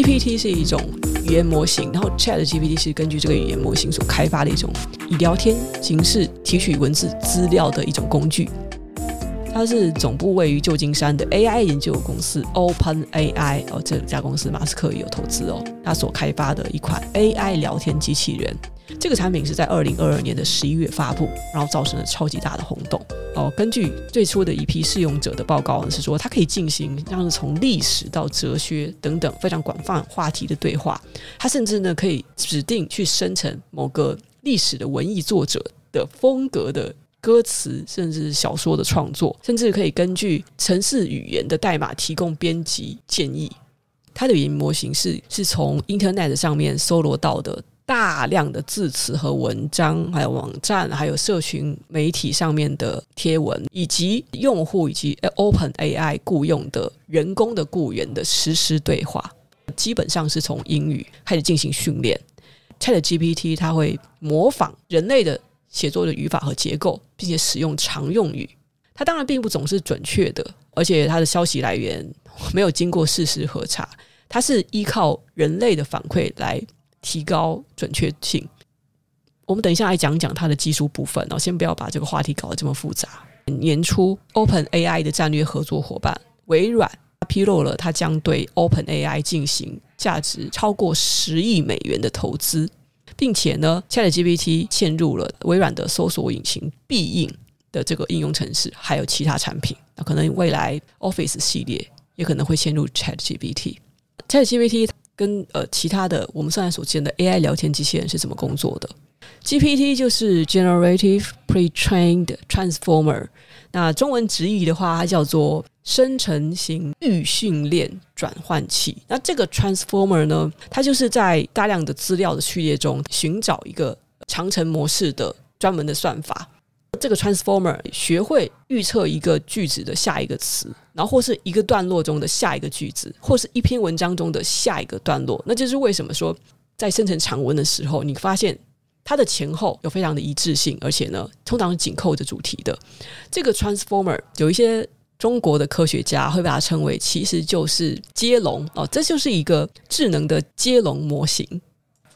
GPT 是一种语言模型，然后 Chat GPT 是根据这个语言模型所开发的一种以聊天形式提取文字资料的一种工具。它是总部位于旧金山的 AI 研究公司 OpenAI 哦，这家公司马斯克也有投资哦，他所开发的一款 AI 聊天机器人。这个产品是在二零二二年的十一月发布，然后造成了超级大的轰动哦。根据最初的一批试用者的报告呢，是说它可以进行像是从历史到哲学等等非常广泛话题的对话。它甚至呢可以指定去生成某个历史的文艺作者的风格的歌词，甚至是小说的创作，甚至可以根据城市语言的代码提供编辑建议。它的语言模型是是从 Internet 上面搜罗到的。大量的字词和文章，还有网站，还有社群媒体上面的贴文，以及用户以及 OpenAI 雇佣的人工的雇员的实时对话，基本上是从英语开始进行训练。ChatGPT 它会模仿人类的写作的语法和结构，并且使用常用语。它当然并不总是准确的，而且它的消息来源没有经过事实核查，它是依靠人类的反馈来。提高准确性。我们等一下来讲讲它的技术部分，然后先不要把这个话题搞得这么复杂。年初，OpenAI 的战略合作伙伴微软披露了，它将对 OpenAI 进行价值超过十亿美元的投资，并且呢，ChatGPT 嵌入了微软的搜索引擎必应的这个应用程式，还有其他产品。那可能未来 Office 系列也可能会嵌入 ChatGPT。ChatGPT。跟呃其他的我们现在所见的 AI 聊天机器人是怎么工作的？GPT 就是 Generative Pre-trained Transformer，那中文直译的话，它叫做生成型预训练转换器。那这个 Transformer 呢，它就是在大量的资料的序列中寻找一个长程模式的专门的算法。这个 transformer 学会预测一个句子的下一个词，然后或是一个段落中的下一个句子，或是一篇文章中的下一个段落。那就是为什么说在生成长文的时候，你发现它的前后有非常的一致性，而且呢，通常是紧扣着主题的。这个 transformer 有一些中国的科学家会把它称为，其实就是接龙哦，这就是一个智能的接龙模型。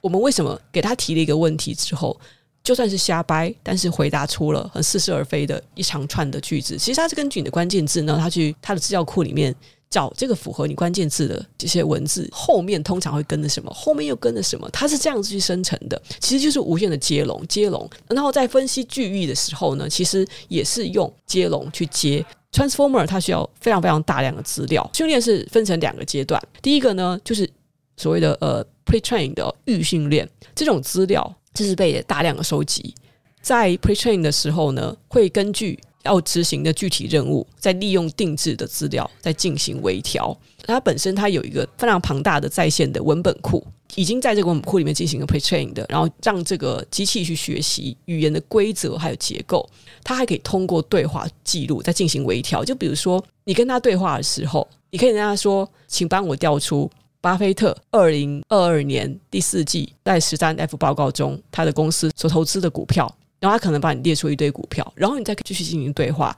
我们为什么给他提了一个问题之后，就算是瞎掰，但是回答出了很似是而非的一长串的句子。其实它是根据你的关键字呢，它去它的资料库里面找这个符合你关键字的这些文字，后面通常会跟着什么，后面又跟着什么，它是这样子去生成的。其实就是无限的接龙，接龙。然后在分析句意的时候呢，其实也是用接龙去接。Transformer 它需要非常非常大量的资料，训练是分成两个阶段。第一个呢，就是所谓的呃 pre-train 的预训练这种资料。这是被大量的收集，在 pretrain 的时候呢，会根据要执行的具体任务，再利用定制的资料再进行微调。它本身它有一个非常庞大的在线的文本库，已经在这个文本库里面进行了 pretrain 的，然后让这个机器去学习语言的规则还有结构。它还可以通过对话记录再进行微调。就比如说，你跟他对话的时候，你可以跟他说：“请帮我调出。”巴菲特二零二二年第四季在十三 F 报告中，他的公司所投资的股票，然后他可能帮你列出一堆股票，然后你再继续进行对话，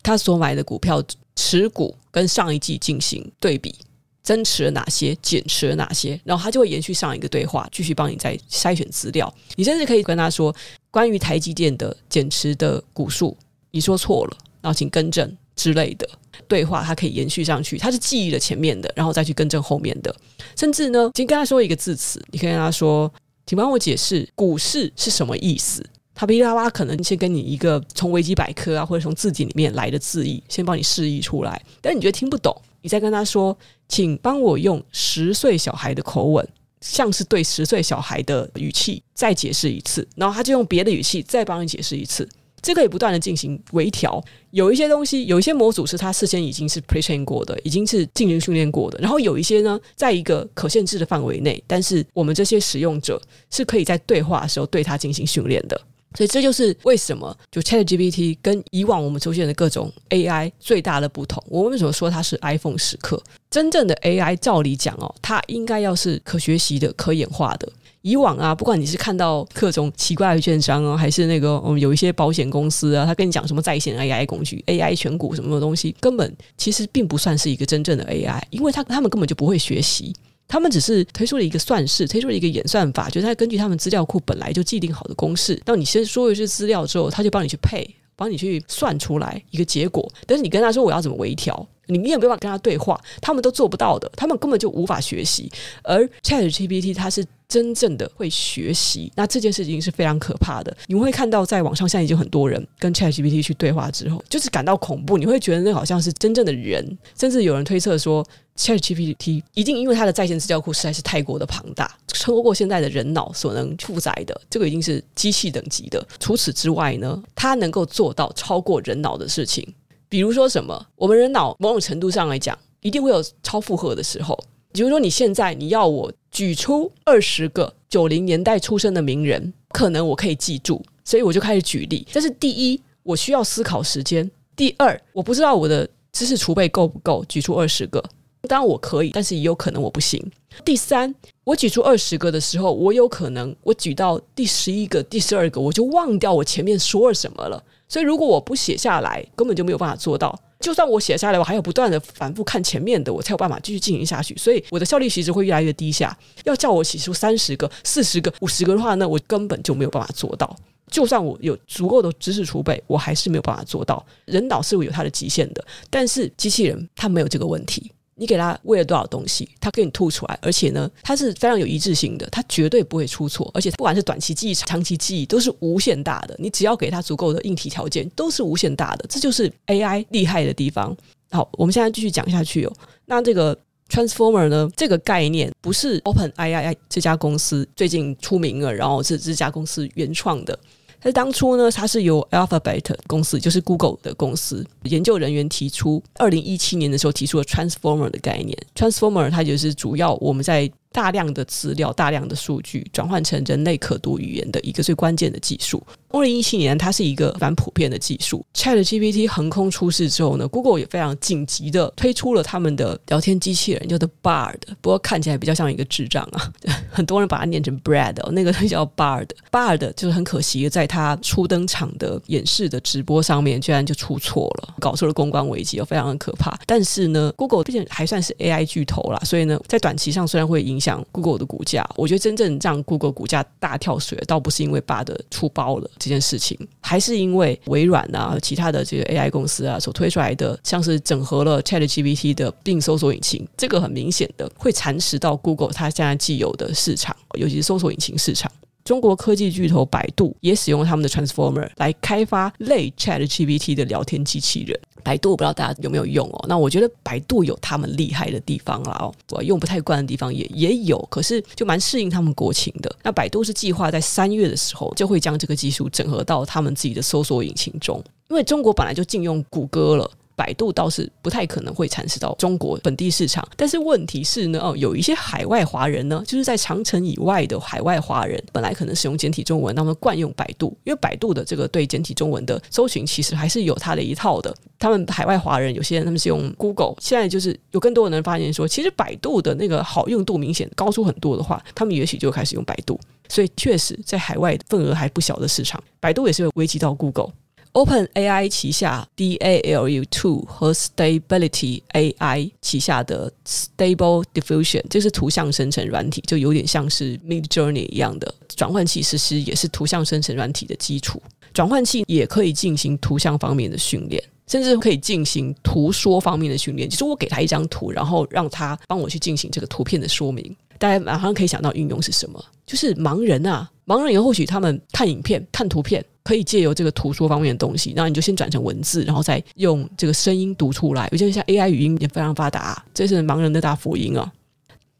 他所买的股票持股跟上一季进行对比，增持了哪些，减持了哪些，然后他就会延续上一个对话，继续帮你再筛选资料。你甚至可以跟他说，关于台积电的减持的股数，你说错了，然后请更正之类的。对话它可以延续上去，它是记忆了前面的，然后再去更正后面的。甚至呢，先跟他说一个字词，你可以跟他说：“请帮我解释股市是什么意思。”他噼里啪啦可能先跟你一个从维基百科啊，或者从字典里面来的字义，先帮你释义出来。但你觉得听不懂，你再跟他说：“请帮我用十岁小孩的口吻，像是对十岁小孩的语气再解释一次。”然后他就用别的语气再帮你解释一次。这个也不断的进行微调，有一些东西，有一些模组是它事先已经是 pre-train 过的，已经是进行训练过的。然后有一些呢，在一个可限制的范围内，但是我们这些使用者是可以在对话的时候对它进行训练的。所以这就是为什么就 ChatGPT 跟以往我们出现的各种 AI 最大的不同。我为什么说它是 iPhone 时刻？真正的 AI 照理讲哦，它应该要是可学习的、可演化的。以往啊，不管你是看到各种奇怪的券商啊，还是那个嗯有一些保险公司啊，他跟你讲什么在线 AI 工具、AI 选股什么的东西，根本其实并不算是一个真正的 AI，因为他他们根本就不会学习。他们只是推出了一个算式，推出了一个演算法，就是他根据他们资料库本来就既定好的公式，当你先说一些资料之后，他就帮你去配，帮你去算出来一个结果。但是你跟他说我要怎么微调，你也没有办法跟他对话，他们都做不到的，他们根本就无法学习。而 ChatGPT 它是。真正的会学习，那这件事情是非常可怕的。你会看到，在网上现在已经很多人跟 ChatGPT 去对话之后，就是感到恐怖。你会觉得那好像是真正的人，甚至有人推测说，ChatGPT 一定因为它的在线资料库实在是太过的庞大，超过现在的人脑所能负载的，这个已经是机器等级的。除此之外呢，它能够做到超过人脑的事情，比如说什么？我们人脑某种程度上来讲，一定会有超负荷的时候。比如说，你现在你要我举出二十个九零年代出生的名人，可能我可以记住，所以我就开始举例。这是第一，我需要思考时间；第二，我不知道我的知识储备够不够举出二十个。当然我可以，但是也有可能我不行。第三，我举出二十个的时候，我有可能我举到第十一个、第十二个，我就忘掉我前面说了什么了。所以如果我不写下来，根本就没有办法做到。就算我写下来，我还要不断的反复看前面的，我才有办法继续进行下去。所以我的效率其实会越来越低下。要叫我写出三十个、四十个、五十个的话呢，我根本就没有办法做到。就算我有足够的知识储备，我还是没有办法做到。人脑是有它的极限的，但是机器人它没有这个问题。你给他喂了多少东西，他给你吐出来，而且呢，它是非常有一致性的，它绝对不会出错，而且不管是短期记忆、长期记忆，都是无限大的。你只要给他足够的硬体条件，都是无限大的。这就是 AI 厉害的地方。好，我们现在继续讲下去哦。那这个 Transformer 呢，这个概念不是 OpenAI 这家公司最近出名了，然后是这家公司原创的。但当初呢，它是由 Alphabet 公司，就是 Google 的公司研究人员提出，二零一七年的时候提出了 Transformer 的概念。Transformer 它就是主要我们在大量的资料、大量的数据转换成人类可读语言的一个最关键的技术。二零一七年，它是一个蛮普遍的技术。ChatGPT 横空出世之后呢，Google 也非常紧急的推出了他们的聊天机器人，叫做 Bard。不过看起来比较像一个智障啊，很多人把它念成 Brad，哦那个叫 Bard。Bard 就是很可惜，在它初登场的演示的直播上面，居然就出错了，搞出了公关危机，非常的可怕。但是呢，Google 毕竟还算是 AI 巨头啦，所以呢，在短期上虽然会影响 Google 的股价，我觉得真正让 Google 股价大跳水，倒不是因为 bad 出包了。这件事情还是因为微软啊，其他的这个 AI 公司啊所推出来的，像是整合了 ChatGPT 的并搜索引擎，这个很明显的会蚕食到 Google 它现在既有的市场，尤其是搜索引擎市场。中国科技巨头百度也使用他们的 Transformer 来开发类 ChatGPT 的聊天机器人。百度我不知道大家有没有用哦？那我觉得百度有他们厉害的地方啦哦，我用不太惯的地方也也有，可是就蛮适应他们国情的。那百度是计划在三月的时候就会将这个技术整合到他们自己的搜索引擎中，因为中国本来就禁用谷歌了。百度倒是不太可能会蚕食到中国本地市场，但是问题是呢，哦，有一些海外华人呢，就是在长城以外的海外华人，本来可能使用简体中文，他们惯用百度，因为百度的这个对简体中文的搜寻其实还是有它的一套的。他们海外华人有些人他们是用 Google，现在就是有更多的人发现说，其实百度的那个好用度明显高出很多的话，他们也许就开始用百度。所以确实在海外份额还不小的市场，百度也是会危及到 Google。OpenAI 旗下 DALL·2 和 Stability AI 旗下的 Stable Diffusion，就是图像生成软体，就有点像是 Midjourney 一样的转换器，其实也是图像生成软体的基础。转换器也可以进行图像方面的训练，甚至可以进行图说方面的训练。就是我给他一张图，然后让他帮我去进行这个图片的说明。大家马上可以想到应用是什么？就是盲人啊，盲人也或许他们看影片、看图片。可以借由这个图说方面的东西，然后你就先转成文字，然后再用这个声音读出来。我觉得像 AI 语音也非常发达，这是盲人的大福音啊！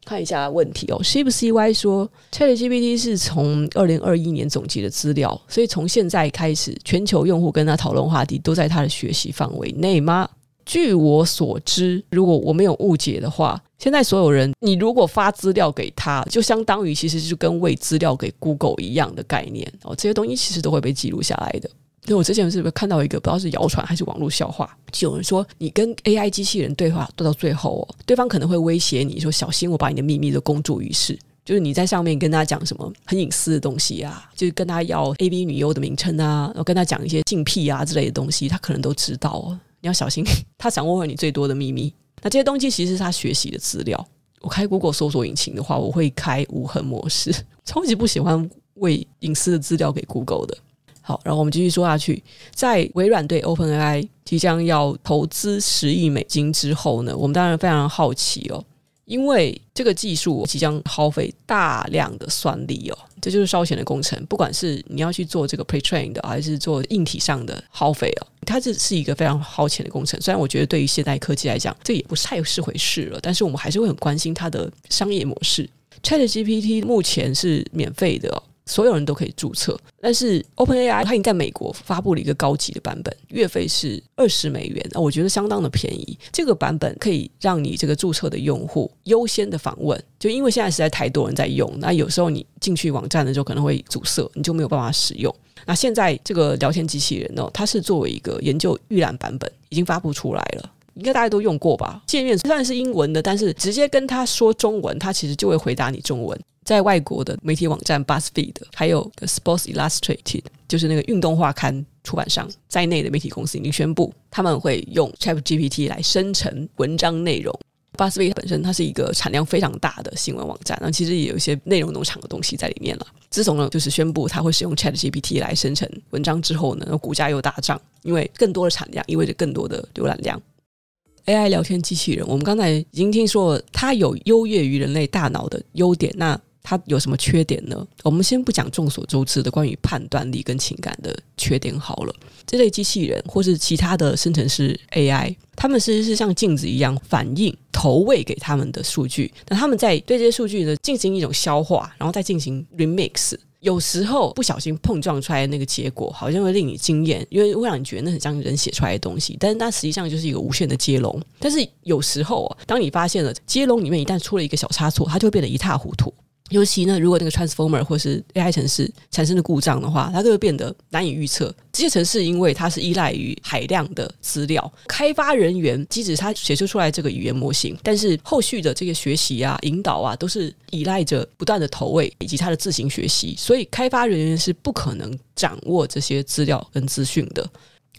看一下问题哦，C 不 CY 说，ChatGPT 是从二零二一年总结的资料，所以从现在开始，全球用户跟他讨论话题都在他的学习范围内吗？据我所知，如果我没有误解的话，现在所有人，你如果发资料给他，就相当于其实是跟喂资料给 Google 一样的概念哦。这些东西其实都会被记录下来的。因为我之前是不是看到一个不知道是谣传还是网络笑话，就有人说你跟 AI 机器人对话，对到最后哦，对方可能会威胁你说：“小心我把你的秘密都公诸于世。”就是你在上面跟他讲什么很隐私的东西啊，就是跟他要 AV 女优的名称啊，然后跟他讲一些性癖啊之类的东西，他可能都知道哦。你要小心，他掌握了你最多的秘密。那这些东西其实是他学习的资料。我开 Google 搜索引擎的话，我会开无痕模式，超级不喜欢喂隐私的资料给 Google 的。好，然后我们继续说下去，在微软对 OpenAI 即将要投资十亿美金之后呢，我们当然非常好奇哦。因为这个技术即将耗费大量的算力哦，这就是烧钱的工程。不管是你要去做这个 pre-train 的，还是做硬体上的耗费哦，它这是一个非常耗钱的工程。虽然我觉得对于现代科技来讲，这也不太是回事了，但是我们还是会很关心它的商业模式。ChatGPT 目前是免费的。所有人都可以注册，但是 OpenAI 它已经在美国发布了一个高级的版本，月费是二十美元，我觉得相当的便宜。这个版本可以让你这个注册的用户优先的访问，就因为现在实在太多人在用，那有时候你进去网站的时候可能会阻塞，你就没有办法使用。那现在这个聊天机器人呢，它是作为一个研究预览版本，已经发布出来了。应该大家都用过吧？界面虽然是英文的，但是直接跟他说中文，他其实就会回答你中文。在外国的媒体网站 BuzzFeed，还有 Sports Illustrated，就是那个运动画刊出版商在内的媒体公司已经宣布，他们会用 ChatGPT 来生成文章内容。BuzzFeed 本身它是一个产量非常大的新闻网站，那其实也有一些内容农场的东西在里面了。自从呢，就是宣布它会使用 ChatGPT 来生成文章之后呢，股价又大涨，因为更多的产量意味着更多的浏览量。AI 聊天机器人，我们刚才已经听说了，它有优越于人类大脑的优点。那它有什么缺点呢？我们先不讲众所周知的关于判断力跟情感的缺点好了。这类机器人或是其他的生成式 AI，它们其实是像镜子一样反映投喂给他们的数据。那他们在对这些数据呢进行一种消化，然后再进行 remix。有时候不小心碰撞出来的那个结果，好像会令你惊艳，因为会让你觉得那很像人写出来的东西，但是它实际上就是一个无限的接龙。但是有时候啊，当你发现了接龙里面一旦出了一个小差错，它就会变得一塌糊涂。尤其呢，如果那个 transformer 或是 AI 城市产生的故障的话，它就会变得难以预测。这些城市因为它是依赖于海量的资料，开发人员即使他写出出来这个语言模型，但是后续的这个学习啊、引导啊，都是依赖着不断的投喂以及它的自行学习，所以开发人员是不可能掌握这些资料跟资讯的。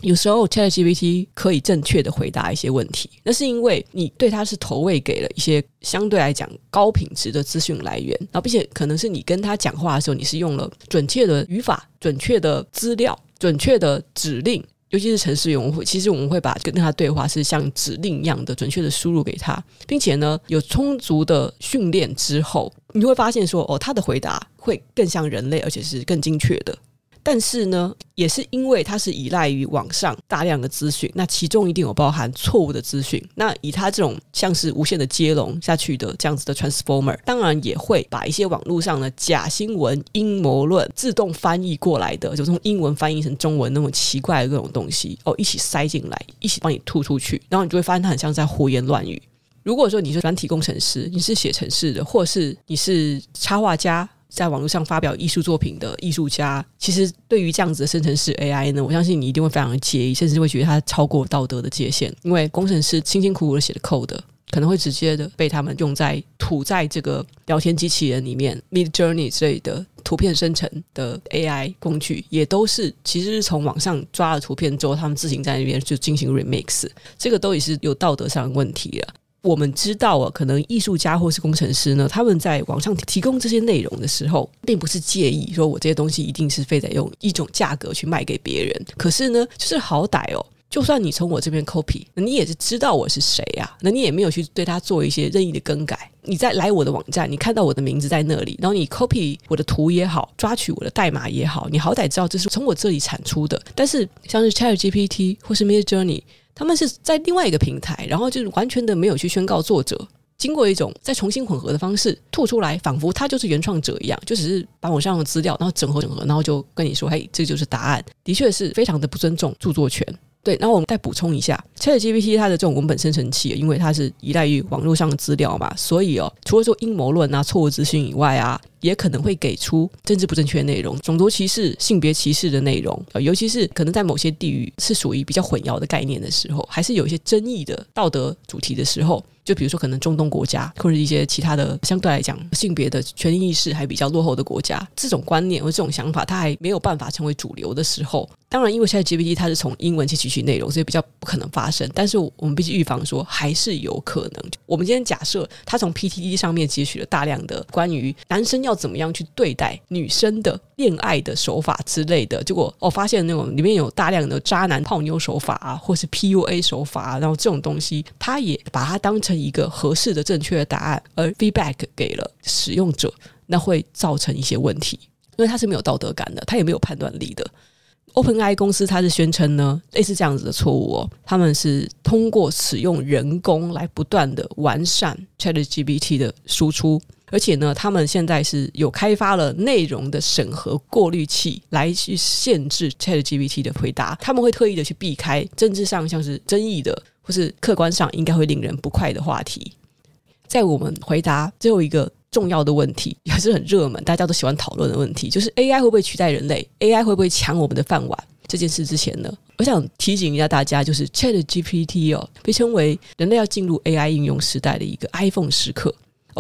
有时候 ChatGPT 可以正确的回答一些问题，那是因为你对它是投喂给了一些相对来讲高品质的资讯来源，然后并且可能是你跟他讲话的时候，你是用了准确的语法、准确的资料、准确的指令，尤其是城市用户，其实我们会把跟他对话是像指令一样的准确的输入给他，并且呢有充足的训练之后，你会发现说哦，他的回答会更像人类，而且是更精确的。但是呢，也是因为它是依赖于网上大量的资讯，那其中一定有包含错误的资讯。那以它这种像是无限的接龙下去的这样子的 transformer，当然也会把一些网络上的假新闻、阴谋论自动翻译过来的，就从英文翻译成中文那种奇怪的各种东西哦，一起塞进来，一起帮你吐出去，然后你就会发现它很像在胡言乱语。如果说你是软体工程师，你是写程式的，或是你是插画家，在网络上发表艺术作品的艺术家，其实对于这样子的生成式 AI 呢，我相信你一定会非常的介意，甚至会觉得它超过道德的界限。因为工程师辛辛苦苦的写的 code，可能会直接的被他们用在吐在这个聊天机器人里面，Midjourney 之类的图片生成的 AI 工具，也都是其实是从网上抓了图片之后，他们自行在那边就进行 remix，这个都也是有道德上的问题了。我们知道啊，可能艺术家或是工程师呢，他们在网上提供这些内容的时候，并不是介意说我这些东西一定是非得用一种价格去卖给别人。可是呢，就是好歹哦，就算你从我这边 copy，那你也是知道我是谁啊？那你也没有去对他做一些任意的更改。你再来我的网站，你看到我的名字在那里，然后你 copy 我的图也好，抓取我的代码也好，你好歹知道这是从我这里产出的。但是像是 ChatGPT 或是 Midjourney。他们是在另外一个平台，然后就是完全的没有去宣告作者，经过一种再重新混合的方式吐出来，仿佛他就是原创者一样，就只是把网上的资料然后整合整合，然后就跟你说：“嘿，这就是答案。”的确是非常的不尊重著作权。对，然后我们再补充一下，ChatGPT 它的这种文本生成器，因为它是依赖于网络上的资料嘛，所以哦，除了说阴谋论啊、错误资讯以外啊，也可能会给出政治不正确的内容、种族歧视、性别歧视的内容，尤其是可能在某些地域是属于比较混淆的概念的时候，还是有一些争议的道德主题的时候。就比如说，可能中东国家或者一些其他的相对来讲性别的权利意识还比较落后的国家，这种观念或这种想法，它还没有办法成为主流的时候，当然，因为现在 GPT 它是从英文去提取内容，所以比较不可能发生。但是我们必须预防说，还是有可能。我们今天假设他从 PTT 上面截取了大量的关于男生要怎么样去对待女生的恋爱的手法之类的，结果哦发现那种里面有大量的渣男泡妞手法啊，或是 PUA 手法啊，然后这种东西，他也把它当成一个合适的正确的答案，而 feedback 给了使用者，那会造成一些问题，因为他是没有道德感的，他也没有判断力的。OpenAI 公司它是宣称呢，类似这样子的错误哦，他们是通过使用人工来不断的完善 ChatGPT 的输出，而且呢，他们现在是有开发了内容的审核过滤器来去限制 ChatGPT 的回答，他们会特意的去避开政治上像是争议的，或是客观上应该会令人不快的话题。在我们回答最后一个。重要的问题 也是很热门，大家都喜欢讨论的问题，就是 AI 会不会取代人类？AI 会不会抢我们的饭碗？这件事之前呢，我想提醒一下大家，就是 ChatGPT 哦，被称为人类要进入 AI 应用时代的一个 iPhone 时刻。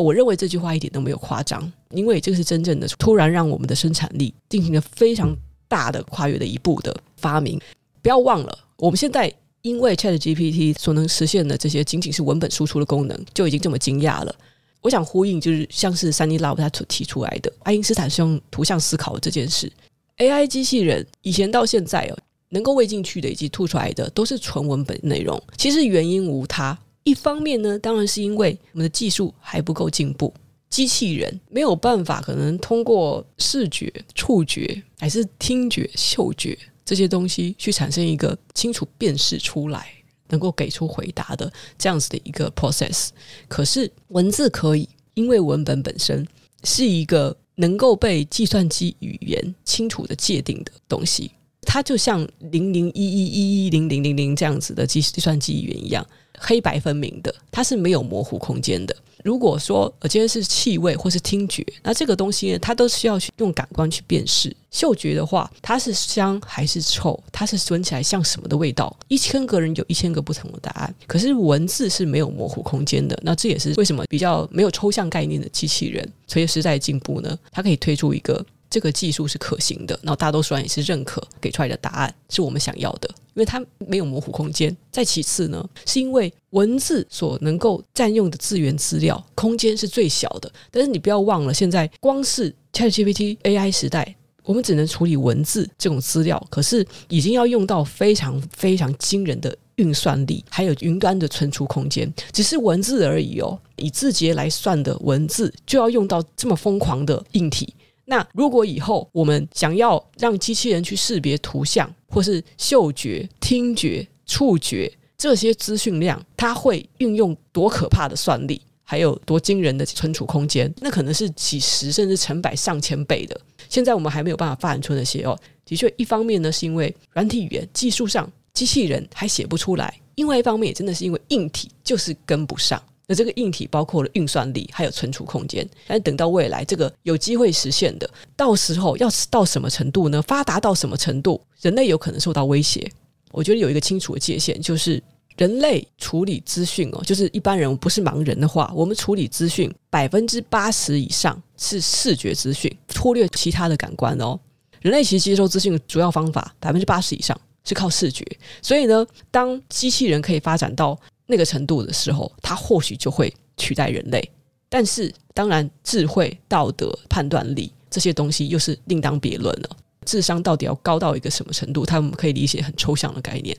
我认为这句话一点都没有夸张，因为这个是真正的突然让我们的生产力进行了非常大的跨越的一步的发明。不要忘了，我们现在因为 ChatGPT 所能实现的这些仅仅是文本输出的功能，就已经这么惊讶了。我想呼应，就是像是 Sunny Love 他所提出来的，爱因斯坦是用图像思考的这件事。AI 机器人以前到现在哦，能够喂进去的以及吐出来的都是纯文本内容。其实原因无他，一方面呢，当然是因为我们的技术还不够进步，机器人没有办法可能通过视觉、触觉还是听觉、嗅觉这些东西去产生一个清楚辨识出来。能够给出回答的这样子的一个 process，可是文字可以，因为文本本身是一个能够被计算机语言清楚的界定的东西，它就像零零一一一一零零零零这样子的计计算机语言一样，黑白分明的，它是没有模糊空间的。如果说呃，今天是气味或是听觉，那这个东西呢，它都需要去用感官去辨识。嗅觉的话，它是香还是臭？它是闻起来像什么的味道？一千个人有一千个不同的答案。可是文字是没有模糊空间的。那这也是为什么比较没有抽象概念的机器人，随着时代进步呢，它可以推出一个。这个技术是可行的，然后大多数人也是认可给出来的答案是我们想要的，因为它没有模糊空间。再其次呢，是因为文字所能够占用的资源资料空间是最小的。但是你不要忘了，现在光是 ChatGPT AI 时代，我们只能处理文字这种资料，可是已经要用到非常非常惊人的运算力，还有云端的存储空间。只是文字而已哦，以字节来算的文字就要用到这么疯狂的硬体。那如果以后我们想要让机器人去识别图像，或是嗅觉、听觉、触觉这些资讯量，它会运用多可怕的算力，还有多惊人的存储空间？那可能是几十甚至成百上千倍的。现在我们还没有办法发展出那些哦。的确，一方面呢是因为软体语言技术上机器人还写不出来；另外一方面也真的是因为硬体就是跟不上。那这个硬体包括了运算力，还有存储空间。但等到未来这个有机会实现的，到时候要到什么程度呢？发达到什么程度，人类有可能受到威胁？我觉得有一个清楚的界限，就是人类处理资讯哦，就是一般人不是盲人的话，我们处理资讯百分之八十以上是视觉资讯，忽略其他的感官哦。人类其实接收资讯的主要方法百分之八十以上是靠视觉，所以呢，当机器人可以发展到那个程度的时候，它或许就会取代人类。但是，当然，智慧、道德、判断力这些东西又是另当别论了。智商到底要高到一个什么程度？他们可以理解很抽象的概念。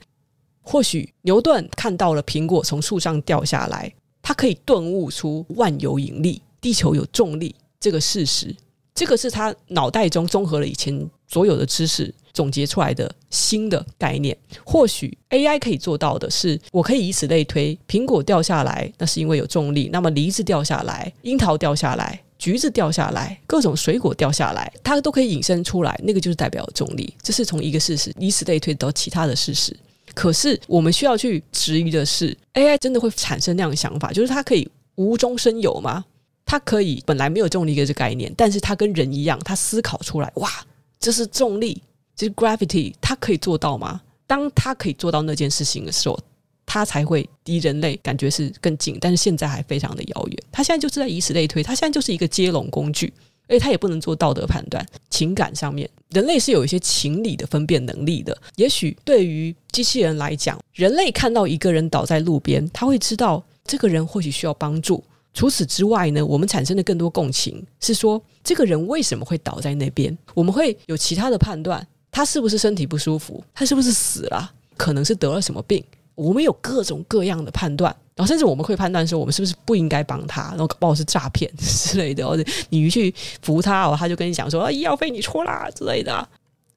或许牛顿看到了苹果从树上掉下来，他可以顿悟出万有引力、地球有重力这个事实。这个是他脑袋中综合了以前所有的知识。总结出来的新的概念，或许 AI 可以做到的是，我可以以此类推：苹果掉下来，那是因为有重力；那么梨子掉下来，樱桃掉下来，橘子掉下来，各种水果掉下来，它都可以引申出来，那个就是代表重力。这是从一个事实以此类推到其他的事实。可是我们需要去质疑的是，AI 真的会产生那样的想法，就是它可以无中生有吗？它可以本来没有重力这个概念，但是它跟人一样，它思考出来，哇，这是重力。其实 gravity 它可以做到吗？当它可以做到那件事情的时候，它才会离人类感觉是更近。但是现在还非常的遥远。它现在就是在以此类推，它现在就是一个接龙工具。而且它也不能做道德判断。情感上面，人类是有一些情理的分辨能力的。也许对于机器人来讲，人类看到一个人倒在路边，他会知道这个人或许需要帮助。除此之外呢，我们产生的更多共情是说，这个人为什么会倒在那边？我们会有其他的判断，他是不是身体不舒服？他是不是死了？可能是得了什么病？我们有各种各样的判断，然后甚至我们会判断说，我们是不是不应该帮他？然后搞不好是诈骗 之类的，或者你去扶他哦，他就跟你讲说啊，医药费你出啦之类的。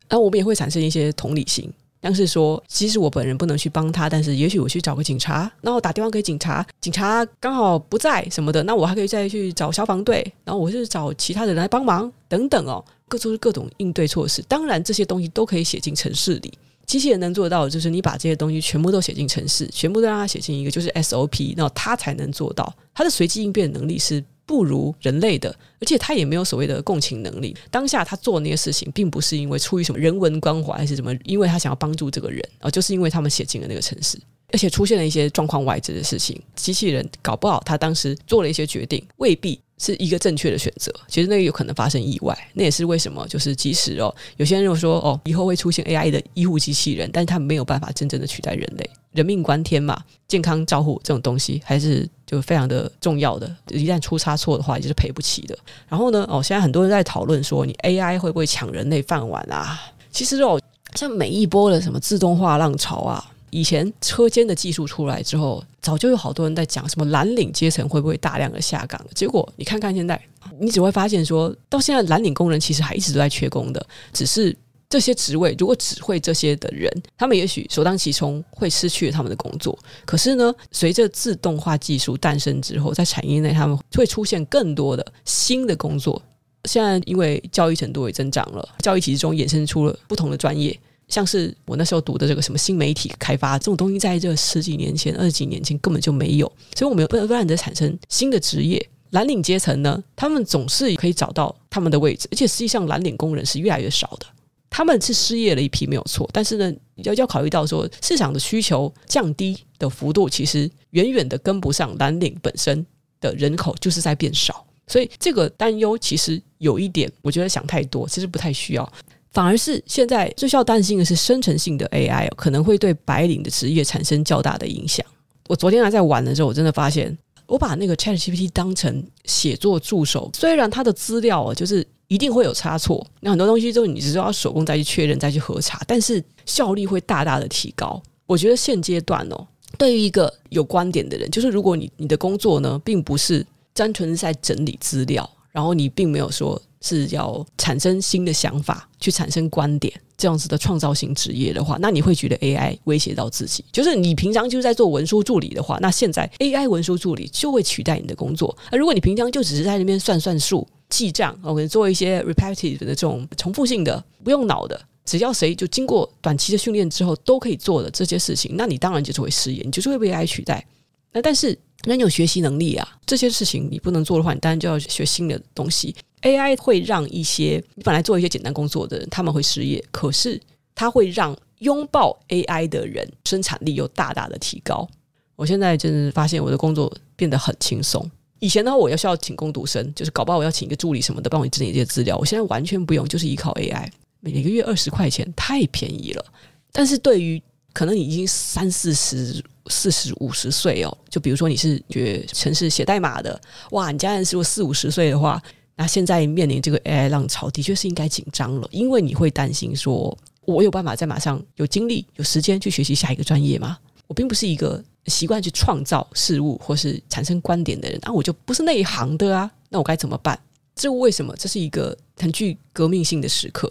然后我们也会产生一些同理心。像是说，即使我本人不能去帮他，但是也许我去找个警察，然后打电话给警察，警察刚好不在什么的，那我还可以再去找消防队，然后我是找其他的人来帮忙等等哦，各种各种应对措施。当然，这些东西都可以写进城市里，机器人能做到的就是你把这些东西全部都写进城市，全部都让它写进一个就是 SOP，那它才能做到。它的随机应变能力是不如人类的，而且它也没有所谓的共情能力。当下他做那些事情，并不是因为出于什么人文关怀，还是什么，因为他想要帮助这个人，啊就是因为他们写进了那个城市，而且出现了一些状况外置的事情，机器人搞不好他当时做了一些决定，未必是一个正确的选择。其实那个有可能发生意外，那也是为什么，就是即使哦，有些人又说哦，以后会出现 AI 的医护机器人，但是他没有办法真正的取代人类。人命关天嘛，健康照护这种东西还是就非常的重要的。一旦出差错的话，也就是赔不起的。然后呢，哦，现在很多人在讨论说，你 AI 会不会抢人类饭碗啊？其实哦，像每一波的什么自动化浪潮啊，以前车间的技术出来之后，早就有好多人在讲什么蓝领阶层会不会大量的下岗。结果你看看现在，你只会发现说到现在蓝领工人其实还一直都在缺工的，只是。这些职位如果只会这些的人，他们也许首当其冲会失去他们的工作。可是呢，随着自动化技术诞生之后，在产业内他们会出现更多的新的工作。现在因为教育程度也增长了，教育体系中衍生出了不同的专业，像是我那时候读的这个什么新媒体开发这种东西，在这十几年前、二十几年前根本就没有，所以我们不断的产生新的职业。蓝领阶层呢，他们总是可以找到他们的位置，而且实际上蓝领工人是越来越少的。他们是失业了一批没有错，但是呢，要要考虑到说市场的需求降低的幅度，其实远远的跟不上蓝领本身的人口就是在变少，所以这个担忧其实有一点，我觉得想太多，其实不太需要，反而是现在最需要担心的是生成性的 AI 可能会对白领的职业产生较大的影响。我昨天还在玩的时候，我真的发现，我把那个 ChatGPT 当成写作助手，虽然它的资料啊，就是。一定会有差错，那很多东西都你只是要手工再去确认、再去核查，但是效率会大大的提高。我觉得现阶段哦，对于一个有观点的人，就是如果你你的工作呢，并不是单纯是在整理资料，然后你并没有说是要产生新的想法、去产生观点这样子的创造性职业的话，那你会觉得 AI 威胁到自己。就是你平常就是在做文书助理的话，那现在 AI 文书助理就会取代你的工作。而如果你平常就只是在那边算算数，记账，我们做一些 repetitive 的这种重复性的、不用脑的，只要谁就经过短期的训练之后都可以做的这些事情，那你当然就是会失业，你就是会被 AI 取代。那但是人有学习能力啊，这些事情你不能做的话，你当然就要学新的东西。AI 会让一些你本来做一些简单工作的人他们会失业，可是它会让拥抱 AI 的人生产力又大大的提高。我现在真是发现我的工作变得很轻松。以前呢，我要需要请工读生，就是搞不好我要请一个助理什么的帮我整理这些资料。我现在完全不用，就是依靠 AI，每个月二十块钱，太便宜了。但是对于可能你已经三四十、四十五十岁哦，就比如说你是学城市写代码的，哇，你家人是如果四五十岁的话，那现在面临这个 AI 浪潮，的确是应该紧张了，因为你会担心说，我有办法在马上有精力、有时间去学习下一个专业吗？我并不是一个。习惯去创造事物或是产生观点的人，那、我就不是那一行的啊，那我该怎么办？这为什么？这是一个很具革命性的时刻。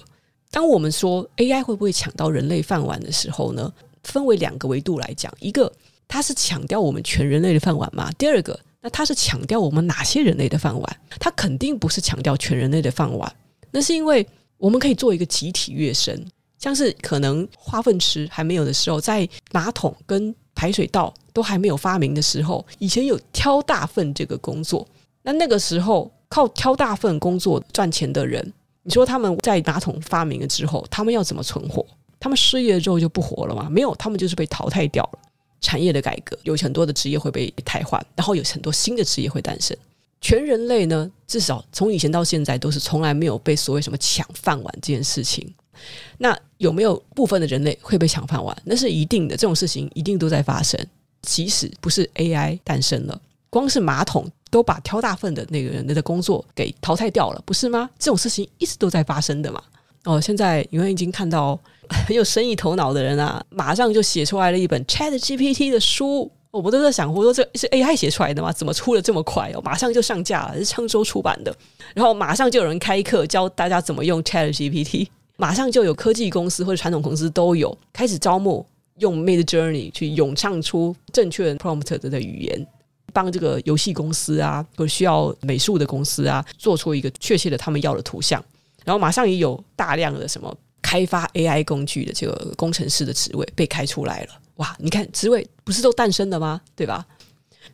当我们说 AI 会不会抢到人类饭碗的时候呢？分为两个维度来讲，一个它是抢掉我们全人类的饭碗吗？第二个，那它是抢掉我们哪些人类的饭碗？它肯定不是抢掉全人类的饭碗，那是因为我们可以做一个集体跃升，像是可能化粪池还没有的时候，在马桶跟排水道都还没有发明的时候，以前有挑大粪这个工作。那那个时候靠挑大粪工作赚钱的人，你说他们在马桶发明了之后，他们要怎么存活？他们失业之后就不活了吗？没有，他们就是被淘汰掉了。产业的改革有很多的职业会被替换，然后有很多新的职业会诞生。全人类呢，至少从以前到现在都是从来没有被所谓什么抢饭碗这件事情。那有没有部分的人类会被抢饭碗？那是一定的，这种事情一定都在发生。即使不是 AI 诞生了，光是马桶都把挑大粪的那个人类的工作给淘汰掉了，不是吗？这种事情一直都在发生的嘛。哦，现在你们已经看到 很有生意头脑的人啊，马上就写出来了一本 ChatGPT 的书。我们都在想，我说这是 AI 写出来的吗？怎么出的这么快哦？马上就上架了，是昌州出版的。然后马上就有人开课教大家怎么用 ChatGPT，马上就有科技公司或者传统公司都有开始招募用 Midjourney 去咏唱出正确 prompt 的语言，帮这个游戏公司啊或者需要美术的公司啊做出一个确切的他们要的图像。然后马上也有大量的什么开发 AI 工具的这个工程师的职位被开出来了。哇，你看职位不是都诞生的吗？对吧？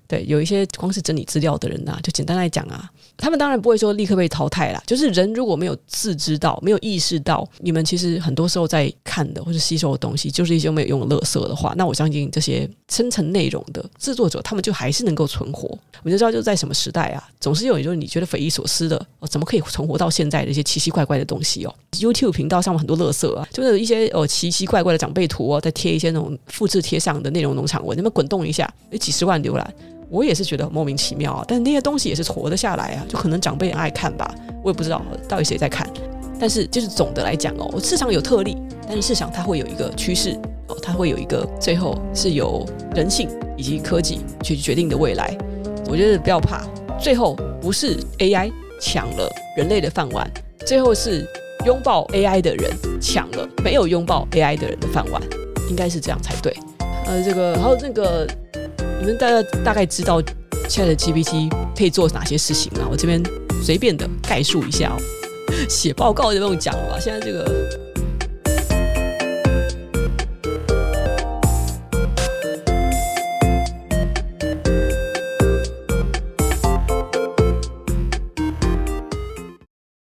对，有一些光是整理资料的人呐、就简单来讲啊，他们当然不会说立刻被淘汰啦。就是人如果没有自知到，没有意识到，你们其实很多时候在看的或者吸收的东西，就是一些没有用的垃圾的话，那我相信这些生成内容的制作者，他们就还是能够存活。我就知道，就在什么时代啊，总是有，就是你觉得匪夷所思的，哦，怎么可以存活到现在的一些奇奇怪怪的东西哦？YouTube 频道上面很多垃圾啊，就是一些哦奇奇怪怪的长辈图哦，再贴一些那种复制贴上的内容农场文，那么滚动一下，有几十万浏览。我也是觉得莫名其妙啊，但那些东西也是活得下来啊，就可能长辈很爱看吧，我也不知道到底谁在看。但是就是总的来讲哦，市场有特例，但是市场它会有一个趋势哦，它会有一个最后是由人性以及科技去决定的未来。我觉得不要怕，最后不是 AI 抢了人类的饭碗，最后是拥抱 AI 的人抢了没有拥抱 AI 的人的饭碗，应该是这样才对。呃，这个还有那个。你们大家大概知道 ChatGPT 可以做哪些事情吗？我这边随便的概述一下哦。写报告就不用讲了吧？现在这个。